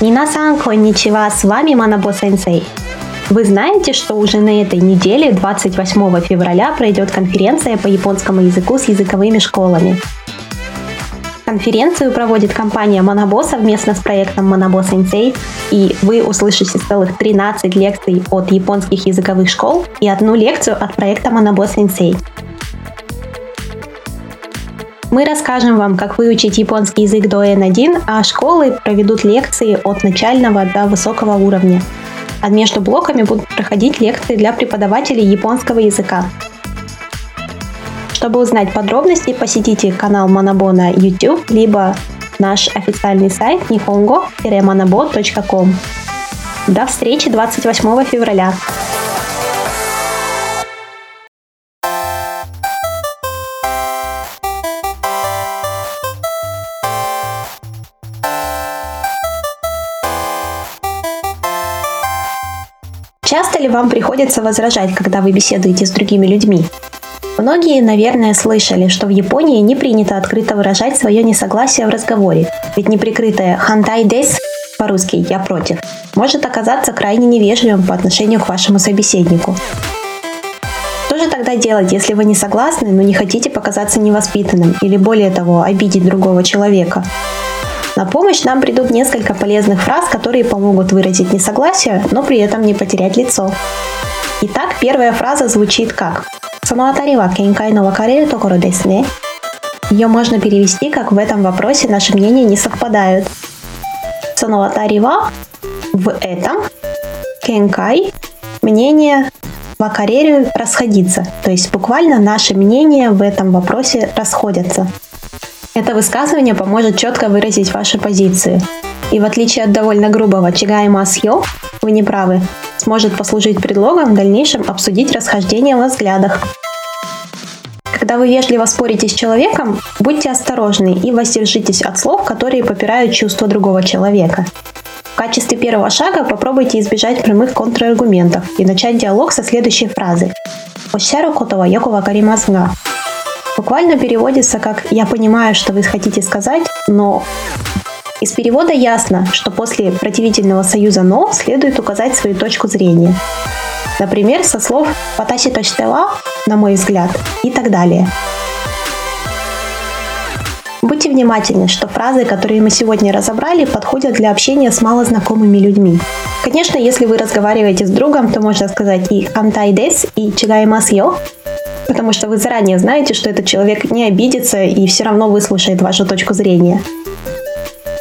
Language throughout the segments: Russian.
Минасан, конничева, с вами Манабо Сенсей. Вы знаете, что уже на этой неделе, 28 февраля, пройдет конференция по японскому языку с языковыми школами. Конференцию проводит компания Monabo совместно с проектом Monabo Sensei, и вы услышите целых 13 лекций от японских языковых школ и одну лекцию от проекта Monabo Sensei. Мы расскажем вам, как выучить японский язык до N1, а школы проведут лекции от начального до высокого уровня. А между блоками будут проходить лекции для преподавателей японского языка. Чтобы узнать подробности, посетите канал Monabo на YouTube, либо наш официальный сайт nihongo-manabo.com. До встречи 28 февраля! Часто ли вам приходится возражать, когда вы беседуете с другими людьми? Многие, наверное, слышали, что в Японии не принято открыто выражать свое несогласие в разговоре, ведь неприкрытое «хантай дес» по-русски «я против» может оказаться крайне невежливым по отношению к вашему собеседнику. Что же тогда делать, если вы не согласны, но не хотите показаться невоспитанным или более того, обидеть другого человека? На помощь нам придут несколько полезных фраз, которые помогут выразить несогласие, но при этом не потерять лицо. Итак, первая фраза звучит как. Ее можно перевести как «в этом вопросе наши мнения не совпадают». Сануатари в этом, кенкай – мнение вакарерю расходиться, то есть буквально наши мнения в этом вопросе расходятся. Это высказывание поможет четко выразить ваши позиции. И в отличие от довольно грубого «чигай масьё», вы не правы, сможет послужить предлогом в дальнейшем обсудить расхождение в взглядах. Когда вы вежливо спорите с человеком, будьте осторожны и воздержитесь от слов, которые попирают чувства другого человека. В качестве первого шага попробуйте избежать прямых контраргументов и начать диалог со следующей фразы. «Ощару котова йоко вакаримасу Буквально переводится как «я понимаю, что вы хотите сказать, но...» Из перевода ясно, что после противительного союза «но» следует указать свою точку зрения. Например, со слов «ватаси точтела», на мой взгляд, и так далее. Будьте внимательны, что фразы, которые мы сегодня разобрали, подходят для общения с малознакомыми людьми. Конечно, если вы разговариваете с другом, то можно сказать и «антай дес» и «чигаймас йо», потому что вы заранее знаете, что этот человек не обидится и все равно выслушает вашу точку зрения.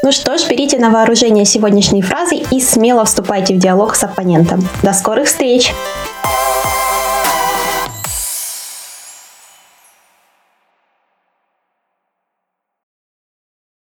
Ну что ж, берите на вооружение сегодняшние фразы и смело вступайте в диалог с оппонентом. До скорых встреч!